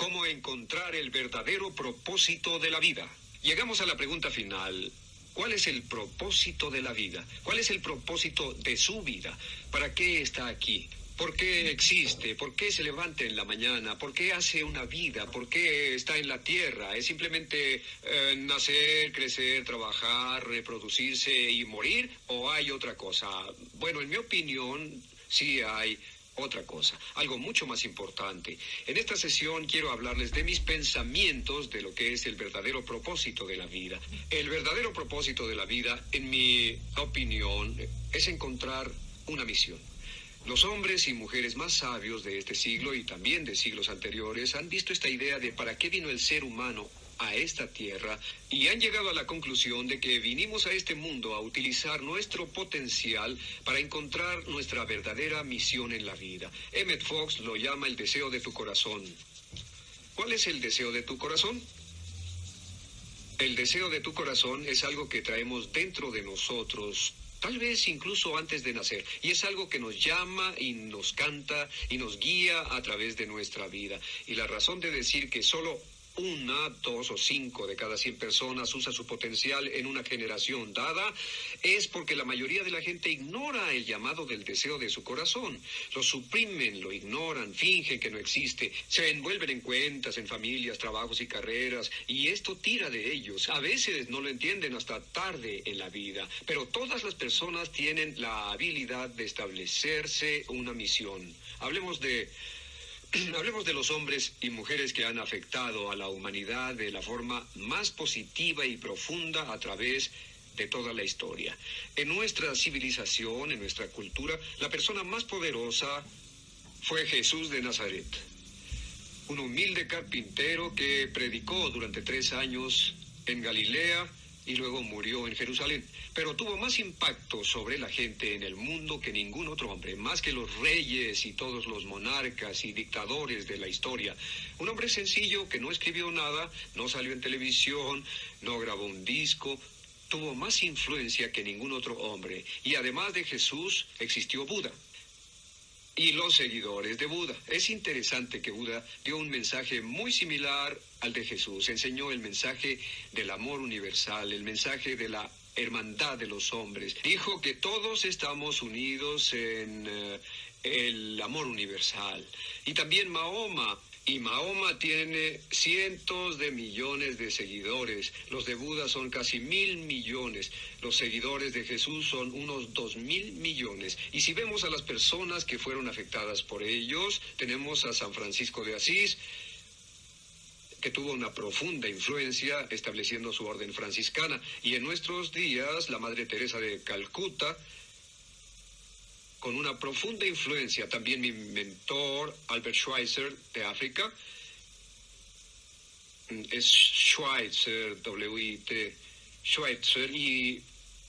cómo encontrar el verdadero propósito de la vida. Llegamos a la pregunta final. ¿Cuál es el propósito de la vida? ¿Cuál es el propósito de su vida? ¿Para qué está aquí? ¿Por qué existe? ¿Por qué se levanta en la mañana? ¿Por qué hace una vida? ¿Por qué está en la tierra? ¿Es simplemente eh, nacer, crecer, trabajar, reproducirse y morir? ¿O hay otra cosa? Bueno, en mi opinión, sí hay otra cosa, algo mucho más importante. En esta sesión quiero hablarles de mis pensamientos de lo que es el verdadero propósito de la vida. El verdadero propósito de la vida, en mi opinión, es encontrar una misión. Los hombres y mujeres más sabios de este siglo y también de siglos anteriores han visto esta idea de para qué vino el ser humano a esta tierra y han llegado a la conclusión de que vinimos a este mundo a utilizar nuestro potencial para encontrar nuestra verdadera misión en la vida. Emmett Fox lo llama el deseo de tu corazón. ¿Cuál es el deseo de tu corazón? El deseo de tu corazón es algo que traemos dentro de nosotros tal vez incluso antes de nacer. Y es algo que nos llama y nos canta y nos guía a través de nuestra vida. Y la razón de decir que solo una, dos o cinco de cada cien personas usa su potencial en una generación dada, es porque la mayoría de la gente ignora el llamado del deseo de su corazón. Lo suprimen, lo ignoran, fingen que no existe, se envuelven en cuentas, en familias, trabajos y carreras, y esto tira de ellos. A veces no lo entienden hasta tarde en la vida, pero todas las personas tienen la habilidad de establecerse una misión. Hablemos de Hablemos de los hombres y mujeres que han afectado a la humanidad de la forma más positiva y profunda a través de toda la historia. En nuestra civilización, en nuestra cultura, la persona más poderosa fue Jesús de Nazaret, un humilde carpintero que predicó durante tres años en Galilea y luego murió en Jerusalén. Pero tuvo más impacto sobre la gente en el mundo que ningún otro hombre, más que los reyes y todos los monarcas y dictadores de la historia. Un hombre sencillo que no escribió nada, no salió en televisión, no grabó un disco, tuvo más influencia que ningún otro hombre. Y además de Jesús existió Buda y los seguidores de Buda. Es interesante que Buda dio un mensaje muy similar al de Jesús. Enseñó el mensaje del amor universal, el mensaje de la hermandad de los hombres. Dijo que todos estamos unidos en eh, el amor universal. Y también Mahoma y Mahoma tiene cientos de millones de seguidores. Los de Buda son casi mil millones. Los seguidores de Jesús son unos dos mil millones. Y si vemos a las personas que fueron afectadas por ellos, tenemos a San Francisco de Asís, que tuvo una profunda influencia estableciendo su orden franciscana. Y en nuestros días, la Madre Teresa de Calcuta, con una profunda influencia, también mi mentor, Albert Schweitzer, de África, mm, es Schweitzer, W-I-T, Schweitzer, y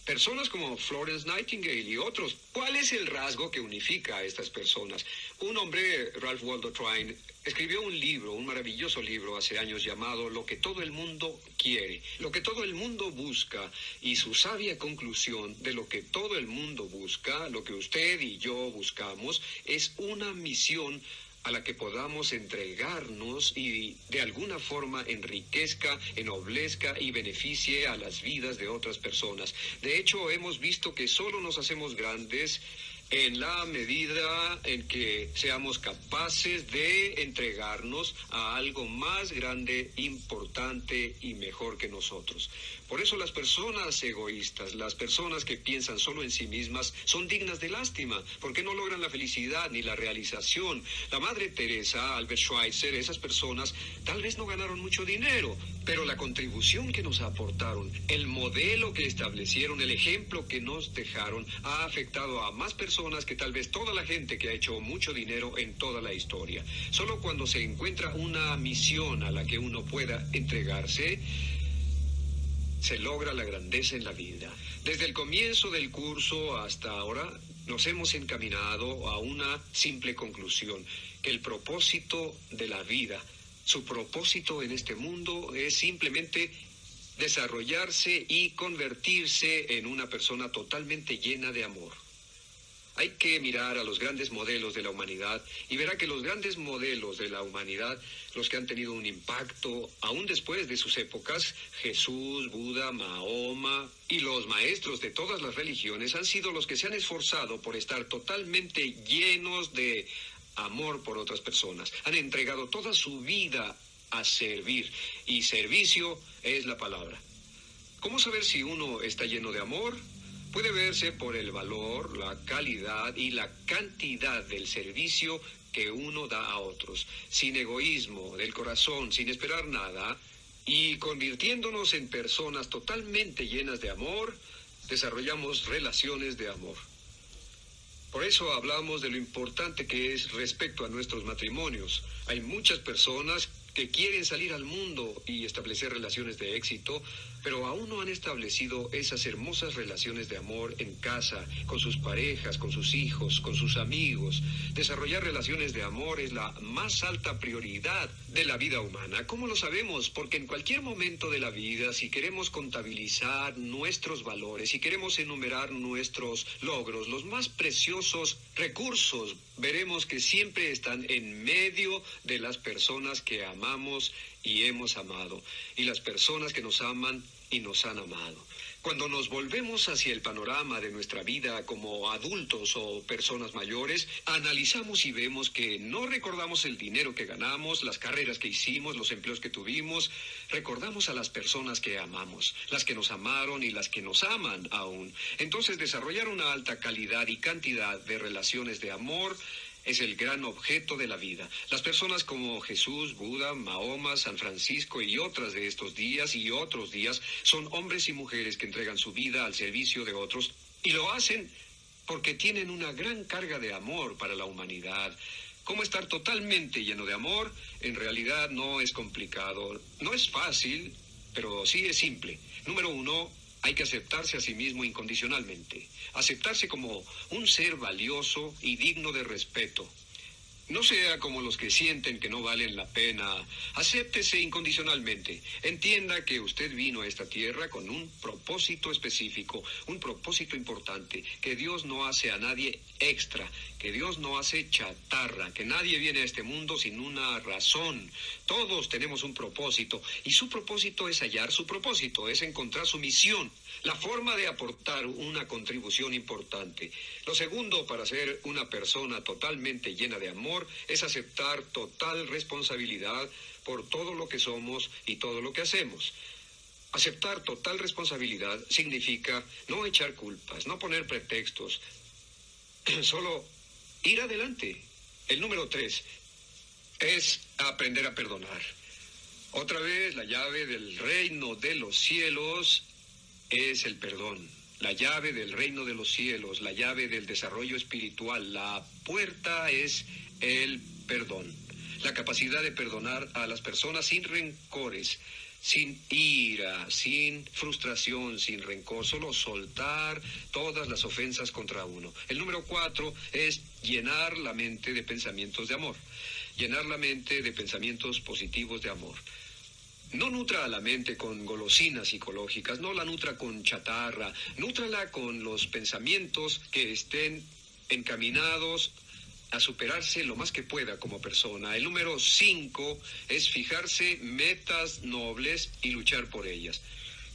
Personas como Florence Nightingale y otros. ¿Cuál es el rasgo que unifica a estas personas? Un hombre, Ralph Waldo Trine, escribió un libro, un maravilloso libro hace años llamado Lo que todo el mundo quiere, lo que todo el mundo busca y su sabia conclusión de lo que todo el mundo busca, lo que usted y yo buscamos, es una misión a la que podamos entregarnos y de alguna forma enriquezca, ennoblezca y beneficie a las vidas de otras personas. De hecho, hemos visto que solo nos hacemos grandes en la medida en que seamos capaces de entregarnos a algo más grande, importante y mejor que nosotros. Por eso las personas egoístas, las personas que piensan solo en sí mismas, son dignas de lástima, porque no logran la felicidad ni la realización. La Madre Teresa, Albert Schweitzer, esas personas tal vez no ganaron mucho dinero, pero la contribución que nos aportaron, el modelo que establecieron, el ejemplo que nos dejaron, ha afectado a más personas que tal vez toda la gente que ha hecho mucho dinero en toda la historia. Solo cuando se encuentra una misión a la que uno pueda entregarse, se logra la grandeza en la vida. Desde el comienzo del curso hasta ahora, nos hemos encaminado a una simple conclusión, que el propósito de la vida su propósito en este mundo es simplemente desarrollarse y convertirse en una persona totalmente llena de amor. Hay que mirar a los grandes modelos de la humanidad y verá que los grandes modelos de la humanidad, los que han tenido un impacto aún después de sus épocas, Jesús, Buda, Mahoma y los maestros de todas las religiones han sido los que se han esforzado por estar totalmente llenos de amor por otras personas. Han entregado toda su vida a servir y servicio es la palabra. ¿Cómo saber si uno está lleno de amor? Puede verse por el valor, la calidad y la cantidad del servicio que uno da a otros, sin egoísmo, del corazón, sin esperar nada, y convirtiéndonos en personas totalmente llenas de amor, desarrollamos relaciones de amor. Por eso hablamos de lo importante que es respecto a nuestros matrimonios. Hay muchas personas que quieren salir al mundo y establecer relaciones de éxito, pero aún no han establecido esas hermosas relaciones de amor en casa, con sus parejas, con sus hijos, con sus amigos. Desarrollar relaciones de amor es la más alta prioridad de la vida humana. ¿Cómo lo sabemos? Porque en cualquier momento de la vida, si queremos contabilizar nuestros valores, si queremos enumerar nuestros logros, los más preciosos recursos, veremos que siempre están en medio de las personas que amamos y hemos amado, y las personas que nos aman y nos han amado. Cuando nos volvemos hacia el panorama de nuestra vida como adultos o personas mayores, analizamos y vemos que no recordamos el dinero que ganamos, las carreras que hicimos, los empleos que tuvimos, recordamos a las personas que amamos, las que nos amaron y las que nos aman aún. Entonces desarrollar una alta calidad y cantidad de relaciones de amor es el gran objeto de la vida. Las personas como Jesús, Buda, Mahoma, San Francisco y otras de estos días y otros días son hombres y mujeres que entregan su vida al servicio de otros y lo hacen porque tienen una gran carga de amor para la humanidad. ¿Cómo estar totalmente lleno de amor? En realidad no es complicado, no es fácil, pero sí es simple. Número uno, hay que aceptarse a sí mismo incondicionalmente, aceptarse como un ser valioso y digno de respeto. No sea como los que sienten que no valen la pena. Acéptese incondicionalmente. Entienda que usted vino a esta tierra con un propósito específico, un propósito importante, que Dios no hace a nadie extra, que Dios no hace chatarra, que nadie viene a este mundo sin una razón. Todos tenemos un propósito y su propósito es hallar su propósito, es encontrar su misión, la forma de aportar una contribución importante. Lo segundo para ser una persona totalmente llena de amor es aceptar total responsabilidad por todo lo que somos y todo lo que hacemos. Aceptar total responsabilidad significa no echar culpas, no poner pretextos, solo ir adelante. El número tres es aprender a perdonar. Otra vez, la llave del reino de los cielos es el perdón. La llave del reino de los cielos, la llave del desarrollo espiritual, la puerta es el perdón. La capacidad de perdonar a las personas sin rencores, sin ira, sin frustración, sin rencor, solo soltar todas las ofensas contra uno. El número cuatro es llenar la mente de pensamientos de amor, llenar la mente de pensamientos positivos de amor. No nutra a la mente con golosinas psicológicas, no la nutra con chatarra, nútrala con los pensamientos que estén encaminados a superarse lo más que pueda como persona. El número cinco es fijarse metas nobles y luchar por ellas.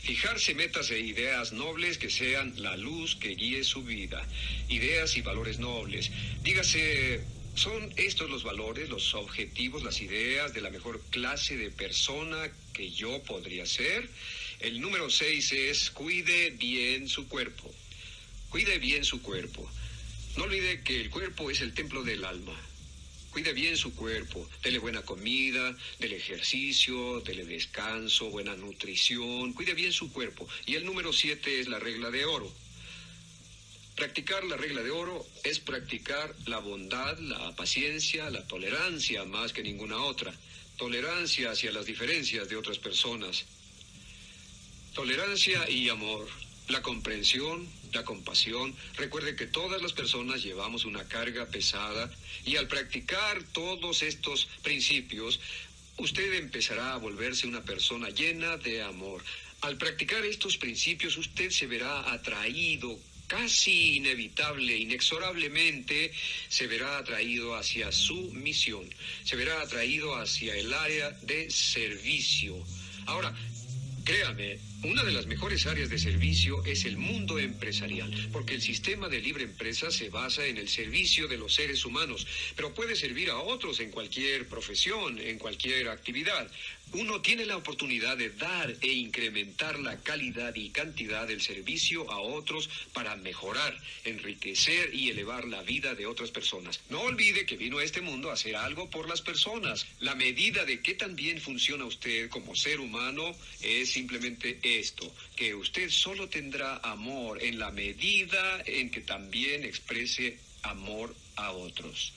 Fijarse metas e ideas nobles que sean la luz que guíe su vida. Ideas y valores nobles. Dígase, ¿son estos los valores, los objetivos, las ideas de la mejor clase de persona que yo podría ser? El número seis es cuide bien su cuerpo. Cuide bien su cuerpo. No olvide que el cuerpo es el templo del alma. Cuide bien su cuerpo, dele buena comida, dele ejercicio, dele descanso, buena nutrición, cuide bien su cuerpo. Y el número siete es la regla de oro. Practicar la regla de oro es practicar la bondad, la paciencia, la tolerancia más que ninguna otra. Tolerancia hacia las diferencias de otras personas. Tolerancia y amor la comprensión, la compasión. Recuerde que todas las personas llevamos una carga pesada y al practicar todos estos principios, usted empezará a volverse una persona llena de amor. Al practicar estos principios, usted se verá atraído casi inevitable, inexorablemente, se verá atraído hacia su misión, se verá atraído hacia el área de servicio. Ahora, créame, una de las mejores áreas de servicio es el mundo empresarial, porque el sistema de libre empresa se basa en el servicio de los seres humanos, pero puede servir a otros en cualquier profesión, en cualquier actividad. Uno tiene la oportunidad de dar e incrementar la calidad y cantidad del servicio a otros para mejorar, enriquecer y elevar la vida de otras personas. No olvide que vino a este mundo a hacer algo por las personas. La medida de qué tan bien funciona usted como ser humano es simplemente esto, que usted solo tendrá amor en la medida en que también exprese amor a otros.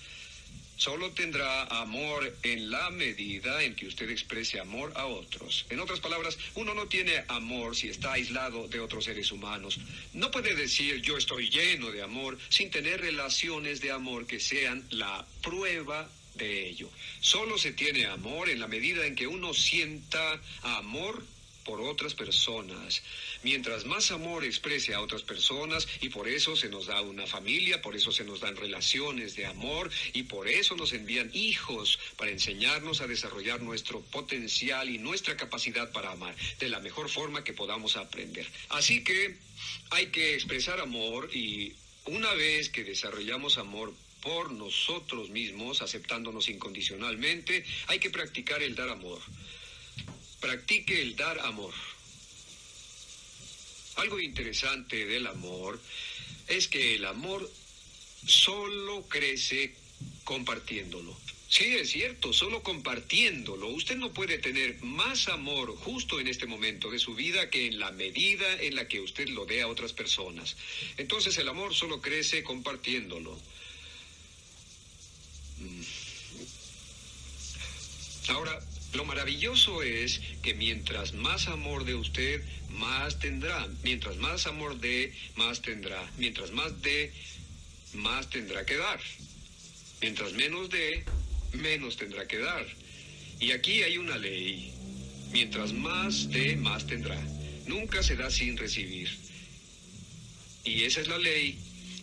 Solo tendrá amor en la medida en que usted exprese amor a otros. En otras palabras, uno no tiene amor si está aislado de otros seres humanos. No puede decir yo estoy lleno de amor sin tener relaciones de amor que sean la prueba de ello. Solo se tiene amor en la medida en que uno sienta amor por otras personas. Mientras más amor exprese a otras personas, y por eso se nos da una familia, por eso se nos dan relaciones de amor, y por eso nos envían hijos para enseñarnos a desarrollar nuestro potencial y nuestra capacidad para amar de la mejor forma que podamos aprender. Así que hay que expresar amor y una vez que desarrollamos amor por nosotros mismos, aceptándonos incondicionalmente, hay que practicar el dar amor practique el dar amor. Algo interesante del amor es que el amor solo crece compartiéndolo. Sí, es cierto, solo compartiéndolo. Usted no puede tener más amor justo en este momento de su vida que en la medida en la que usted lo dé a otras personas. Entonces el amor solo crece compartiéndolo. Mm. Ahora, lo maravilloso es que mientras más amor de usted, más tendrá. Mientras más amor dé, más tendrá. Mientras más dé, más tendrá que dar. Mientras menos dé, menos tendrá que dar. Y aquí hay una ley. Mientras más dé, más tendrá. Nunca se da sin recibir. Y esa es la ley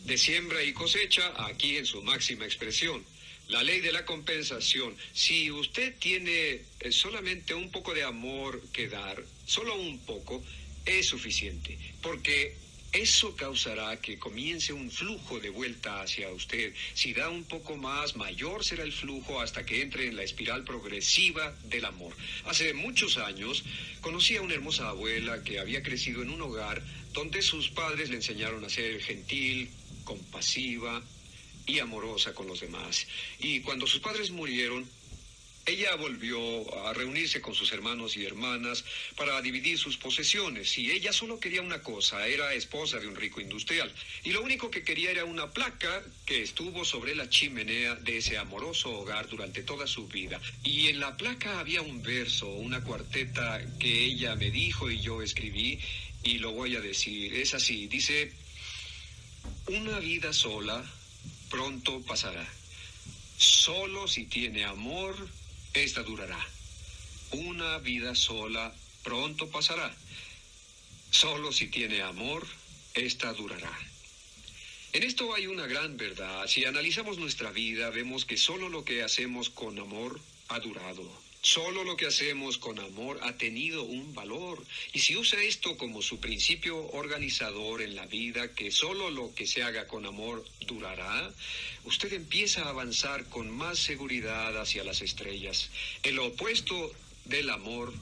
de siembra y cosecha aquí en su máxima expresión. La ley de la compensación. Si usted tiene eh, solamente un poco de amor que dar, solo un poco, es suficiente. Porque eso causará que comience un flujo de vuelta hacia usted. Si da un poco más, mayor será el flujo hasta que entre en la espiral progresiva del amor. Hace muchos años conocí a una hermosa abuela que había crecido en un hogar donde sus padres le enseñaron a ser gentil, compasiva, y amorosa con los demás. Y cuando sus padres murieron, ella volvió a reunirse con sus hermanos y hermanas para dividir sus posesiones y ella solo quería una cosa, era esposa de un rico industrial y lo único que quería era una placa que estuvo sobre la chimenea de ese amoroso hogar durante toda su vida. Y en la placa había un verso, una cuarteta que ella me dijo y yo escribí y lo voy a decir. Es así, dice, una vida sola pronto pasará. Solo si tiene amor, esta durará. Una vida sola pronto pasará. Solo si tiene amor, esta durará. En esto hay una gran verdad. Si analizamos nuestra vida, vemos que solo lo que hacemos con amor ha durado. Solo lo que hacemos con amor ha tenido un valor. Y si usa esto como su principio organizador en la vida, que solo lo que se haga con amor durará, usted empieza a avanzar con más seguridad hacia las estrellas. El opuesto del amor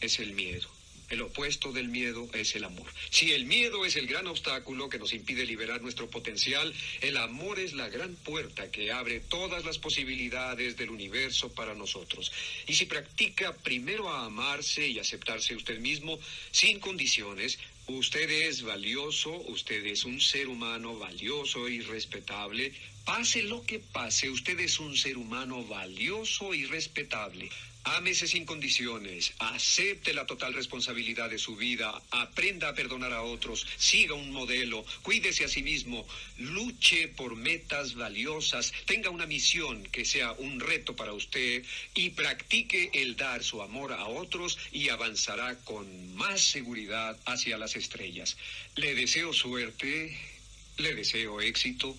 es el miedo. El opuesto del miedo es el amor. Si el miedo es el gran obstáculo que nos impide liberar nuestro potencial, el amor es la gran puerta que abre todas las posibilidades del universo para nosotros. Y si practica primero a amarse y aceptarse usted mismo sin condiciones, Usted es valioso, usted es un ser humano valioso y respetable. Pase lo que pase, usted es un ser humano valioso y respetable. Ámese sin condiciones, acepte la total responsabilidad de su vida, aprenda a perdonar a otros, siga un modelo, cuídese a sí mismo, luche por metas valiosas, tenga una misión que sea un reto para usted y practique el dar su amor a otros y avanzará con más seguridad hacia las estrellas. Le deseo suerte Le deseo éxito